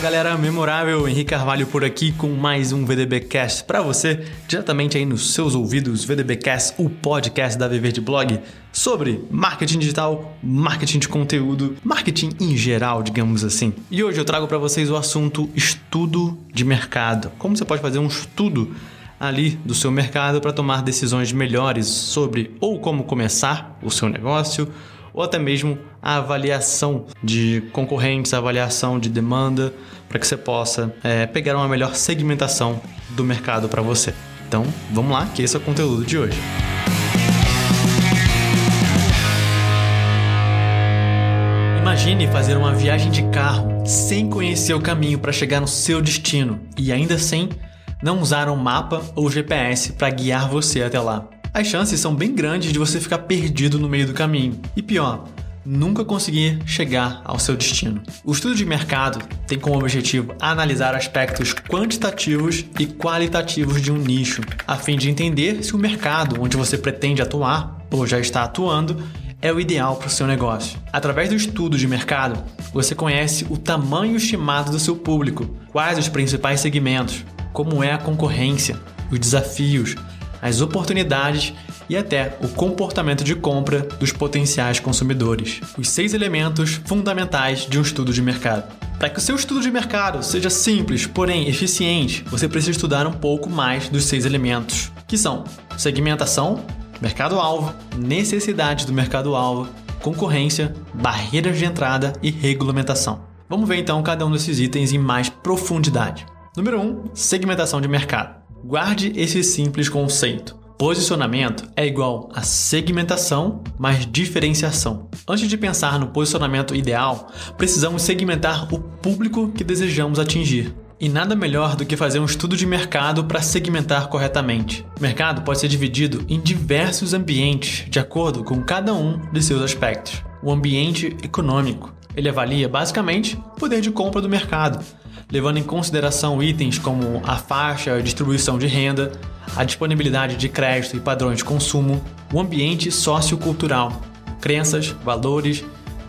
galera memorável, Henrique Carvalho por aqui com mais um VDBcast para você, diretamente aí nos seus ouvidos, VDBcast, o podcast da Viver de Blog sobre marketing digital, marketing de conteúdo, marketing em geral, digamos assim. E hoje eu trago para vocês o assunto estudo de mercado. Como você pode fazer um estudo ali do seu mercado para tomar decisões melhores sobre ou como começar o seu negócio ou até mesmo a avaliação de concorrentes, a avaliação de demanda, para que você possa é, pegar uma melhor segmentação do mercado para você. Então, vamos lá, que esse é o conteúdo de hoje. Imagine fazer uma viagem de carro sem conhecer o caminho para chegar no seu destino e ainda assim não usar um mapa ou GPS para guiar você até lá as chances são bem grandes de você ficar perdido no meio do caminho. E pior, nunca conseguir chegar ao seu destino. O estudo de mercado tem como objetivo analisar aspectos quantitativos e qualitativos de um nicho, a fim de entender se o mercado onde você pretende atuar ou já está atuando é o ideal para o seu negócio. Através do estudo de mercado, você conhece o tamanho estimado do seu público, quais os principais segmentos, como é a concorrência, os desafios, as oportunidades e até o comportamento de compra dos potenciais consumidores. Os seis elementos fundamentais de um estudo de mercado. Para que o seu estudo de mercado seja simples, porém eficiente, você precisa estudar um pouco mais dos seis elementos, que são segmentação, mercado-alvo, necessidades do mercado-alvo, concorrência, barreiras de entrada e regulamentação. Vamos ver então cada um desses itens em mais profundidade. Número 1, um, segmentação de mercado. Guarde esse simples conceito. Posicionamento é igual a segmentação mais diferenciação. Antes de pensar no posicionamento ideal, precisamos segmentar o público que desejamos atingir. E nada melhor do que fazer um estudo de mercado para segmentar corretamente. O mercado pode ser dividido em diversos ambientes, de acordo com cada um de seus aspectos. O ambiente econômico. Ele avalia basicamente o poder de compra do mercado, levando em consideração itens como a faixa, a distribuição de renda, a disponibilidade de crédito e padrões de consumo, o ambiente sociocultural, crenças, valores,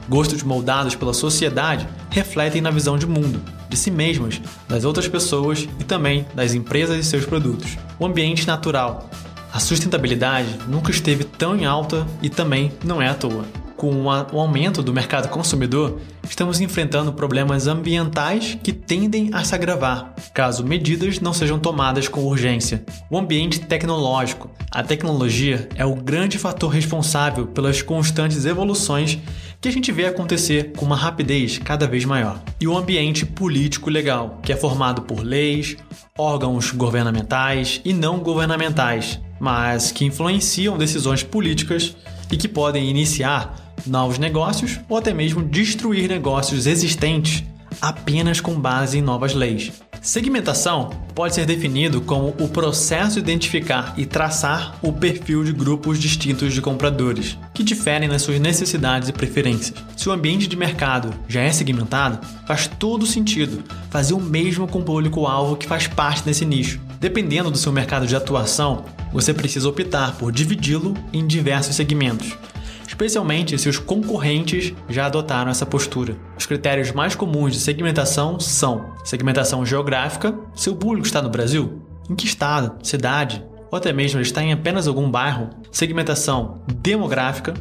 gostos moldados pela sociedade refletem na visão de mundo, de si mesmas, das outras pessoas e também das empresas e seus produtos. O ambiente natural. A sustentabilidade nunca esteve tão em alta e também não é à toa com o aumento do mercado consumidor, estamos enfrentando problemas ambientais que tendem a se agravar, caso medidas não sejam tomadas com urgência. O ambiente tecnológico. A tecnologia é o grande fator responsável pelas constantes evoluções que a gente vê acontecer com uma rapidez cada vez maior. E o ambiente político legal, que é formado por leis, órgãos governamentais e não governamentais, mas que influenciam decisões políticas e que podem iniciar novos negócios ou até mesmo destruir negócios existentes apenas com base em novas leis. Segmentação pode ser definido como o processo de identificar e traçar o perfil de grupos distintos de compradores, que diferem nas suas necessidades e preferências. Se o ambiente de mercado já é segmentado, faz todo sentido fazer o mesmo com o público-alvo que faz parte desse nicho. Dependendo do seu mercado de atuação, você precisa optar por dividi-lo em diversos segmentos especialmente se os concorrentes já adotaram essa postura. Os critérios mais comuns de segmentação são segmentação geográfica, seu público está no Brasil, em que estado, cidade, ou até mesmo ele está em apenas algum bairro. Segmentação demográfica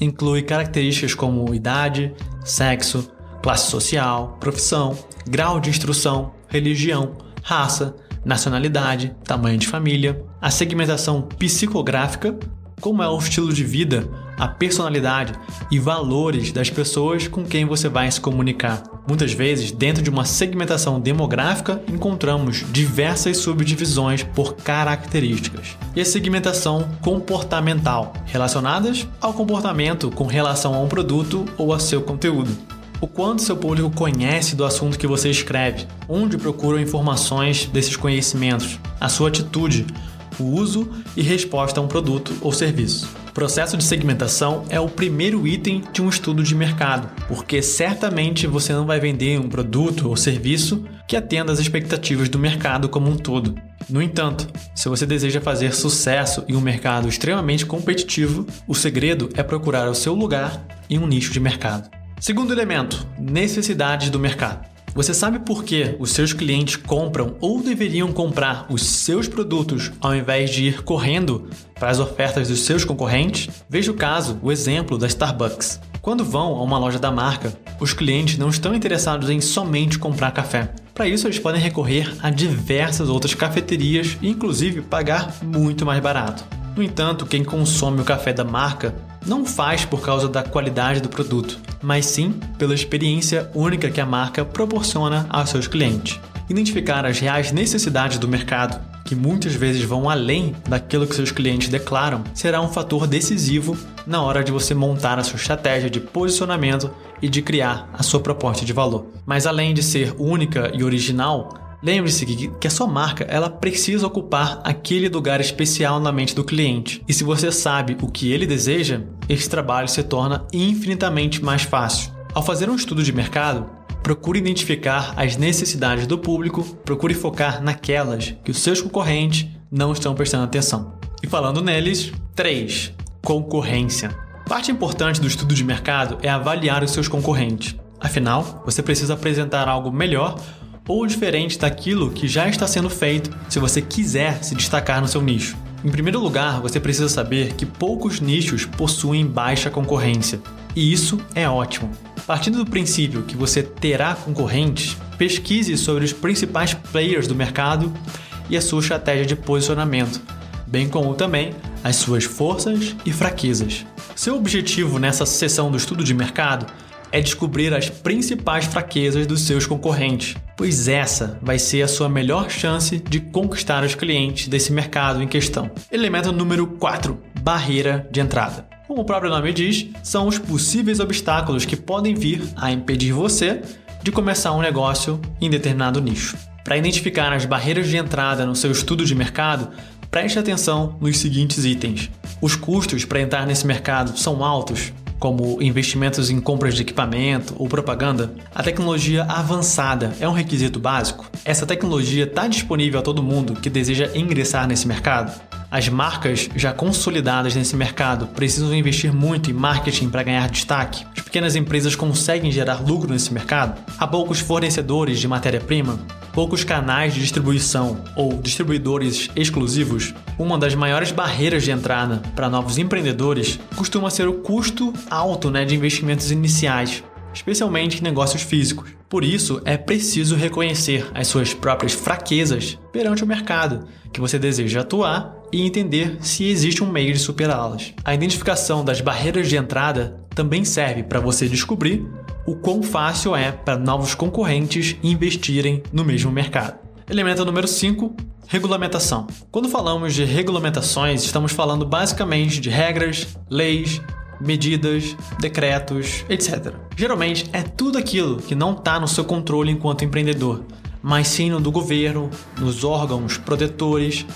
inclui características como idade, sexo, classe social, profissão, grau de instrução, religião, raça, nacionalidade, tamanho de família. A segmentação psicográfica como é o estilo de vida, a personalidade e valores das pessoas com quem você vai se comunicar. Muitas vezes, dentro de uma segmentação demográfica, encontramos diversas subdivisões por características. E a segmentação comportamental, relacionadas ao comportamento com relação a um produto ou a seu conteúdo. O quanto seu público conhece do assunto que você escreve, onde procuram informações desses conhecimentos, a sua atitude, o uso e resposta a um produto ou serviço. Processo de segmentação é o primeiro item de um estudo de mercado, porque certamente você não vai vender um produto ou serviço que atenda às expectativas do mercado como um todo. No entanto, se você deseja fazer sucesso em um mercado extremamente competitivo, o segredo é procurar o seu lugar em um nicho de mercado. Segundo elemento, necessidades do mercado. Você sabe por que os seus clientes compram ou deveriam comprar os seus produtos ao invés de ir correndo para as ofertas dos seus concorrentes? Veja o caso, o exemplo da Starbucks. Quando vão a uma loja da marca, os clientes não estão interessados em somente comprar café. Para isso, eles podem recorrer a diversas outras cafeterias e, inclusive, pagar muito mais barato. No entanto, quem consome o café da marca não faz por causa da qualidade do produto, mas sim pela experiência única que a marca proporciona aos seus clientes. Identificar as reais necessidades do mercado, que muitas vezes vão além daquilo que seus clientes declaram, será um fator decisivo na hora de você montar a sua estratégia de posicionamento e de criar a sua proposta de valor. Mas além de ser única e original, Lembre-se que a sua marca ela precisa ocupar aquele lugar especial na mente do cliente. E se você sabe o que ele deseja, esse trabalho se torna infinitamente mais fácil. Ao fazer um estudo de mercado, procure identificar as necessidades do público, procure focar naquelas que os seus concorrentes não estão prestando atenção. E falando neles, 3. Concorrência. Parte importante do estudo de mercado é avaliar os seus concorrentes. Afinal, você precisa apresentar algo melhor ou diferente daquilo que já está sendo feito se você quiser se destacar no seu nicho. Em primeiro lugar, você precisa saber que poucos nichos possuem baixa concorrência, e isso é ótimo. Partindo do princípio que você terá concorrentes, pesquise sobre os principais players do mercado e a sua estratégia de posicionamento, bem como também as suas forças e fraquezas. Seu objetivo nessa sessão do estudo de mercado é descobrir as principais fraquezas dos seus concorrentes, pois essa vai ser a sua melhor chance de conquistar os clientes desse mercado em questão. Elemento número 4: barreira de entrada. Como o próprio nome diz, são os possíveis obstáculos que podem vir a impedir você de começar um negócio em determinado nicho. Para identificar as barreiras de entrada no seu estudo de mercado, preste atenção nos seguintes itens. Os custos para entrar nesse mercado são altos? Como investimentos em compras de equipamento ou propaganda, a tecnologia avançada é um requisito básico? Essa tecnologia está disponível a todo mundo que deseja ingressar nesse mercado? As marcas já consolidadas nesse mercado precisam investir muito em marketing para ganhar destaque? As pequenas empresas conseguem gerar lucro nesse mercado? Há poucos fornecedores de matéria-prima? poucos canais de distribuição ou distribuidores exclusivos, uma das maiores barreiras de entrada para novos empreendedores costuma ser o custo alto né, de investimentos iniciais, especialmente em negócios físicos. Por isso, é preciso reconhecer as suas próprias fraquezas perante o mercado que você deseja atuar e entender se existe um meio de superá-las. A identificação das barreiras de entrada também serve para você descobrir o quão fácil é para novos concorrentes investirem no mesmo mercado. Elemento número 5, regulamentação. Quando falamos de regulamentações, estamos falando basicamente de regras, leis, medidas, decretos, etc. Geralmente é tudo aquilo que não está no seu controle enquanto empreendedor, mas sim no do governo, nos órgãos protetores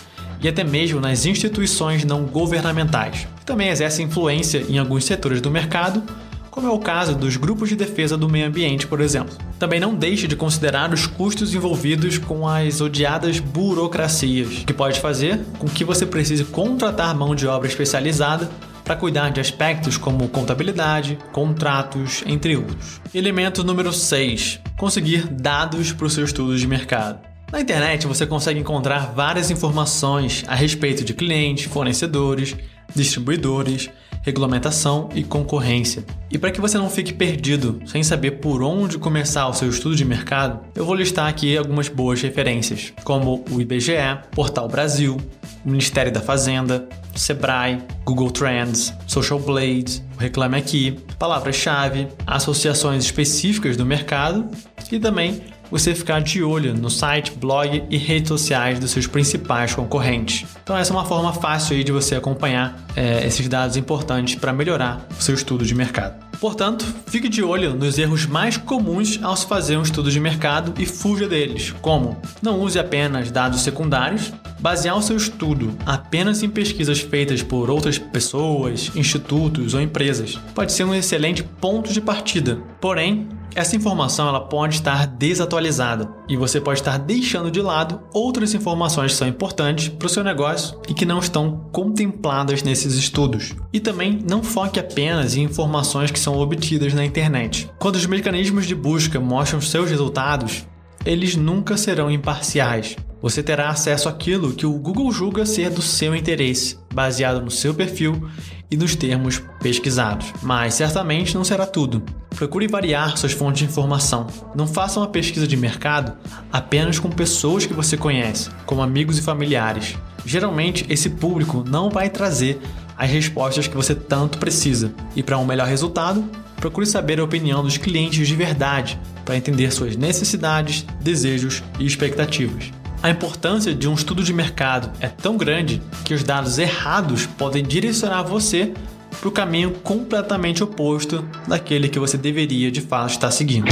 e até mesmo nas instituições não governamentais, também exercem influência em alguns setores do mercado como é o caso dos grupos de defesa do meio ambiente, por exemplo. Também não deixe de considerar os custos envolvidos com as odiadas burocracias, que pode fazer com que você precise contratar mão de obra especializada para cuidar de aspectos como contabilidade, contratos, entre outros. Elemento número 6: conseguir dados para o seu estudo de mercado. Na internet você consegue encontrar várias informações a respeito de clientes, fornecedores, distribuidores regulamentação e concorrência. E para que você não fique perdido sem saber por onde começar o seu estudo de mercado, eu vou listar aqui algumas boas referências, como o IBGE, Portal Brasil, Ministério da Fazenda, Sebrae, Google Trends, Social Blade, Reclame Aqui, palavras-chave, associações específicas do mercado e também você ficar de olho no site, blog e redes sociais dos seus principais concorrentes. Então essa é uma forma fácil aí de você acompanhar é, esses dados importantes para melhorar o seu estudo de mercado. Portanto, fique de olho nos erros mais comuns ao se fazer um estudo de mercado e fuja deles, como não use apenas dados secundários, basear o seu estudo apenas em pesquisas feitas por outras pessoas, institutos ou empresas. Pode ser um excelente ponto de partida, porém, essa informação ela pode estar desatualizada e você pode estar deixando de lado outras informações que são importantes para o seu negócio e que não estão contempladas nesses estudos. E também não foque apenas em informações que são obtidas na internet. Quando os mecanismos de busca mostram seus resultados, eles nunca serão imparciais. Você terá acesso àquilo que o Google julga ser do seu interesse, baseado no seu perfil e nos termos pesquisados. Mas certamente não será tudo. Procure variar suas fontes de informação. Não faça uma pesquisa de mercado apenas com pessoas que você conhece, como amigos e familiares. Geralmente, esse público não vai trazer as respostas que você tanto precisa. E para um melhor resultado, procure saber a opinião dos clientes de verdade para entender suas necessidades, desejos e expectativas. A importância de um estudo de mercado é tão grande que os dados errados podem direcionar você para o caminho completamente oposto daquele que você deveria de fato estar seguindo.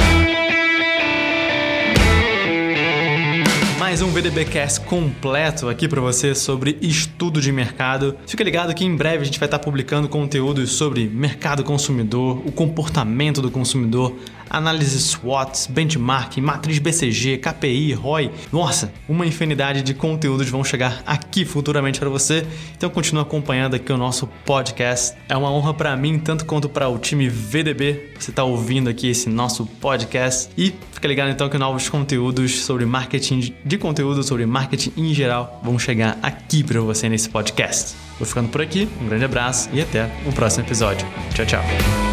Mais um VDBcast completo aqui para você sobre estudo de mercado. Fica ligado que em breve a gente vai estar publicando conteúdos sobre mercado consumidor, o comportamento do consumidor, análise SWOT, benchmark, matriz BCG, KPI, ROI. Nossa, uma infinidade de conteúdos vão chegar aqui futuramente para você. Então continue acompanhando aqui o nosso podcast. É uma honra para mim, tanto quanto para o time VDB, você está ouvindo aqui esse nosso podcast. E fica ligado então que novos conteúdos sobre marketing de conteúdo, sobre marketing em geral, vão chegar aqui para você nesse podcast. Vou ficando por aqui, um grande abraço e até o próximo episódio. Tchau, tchau.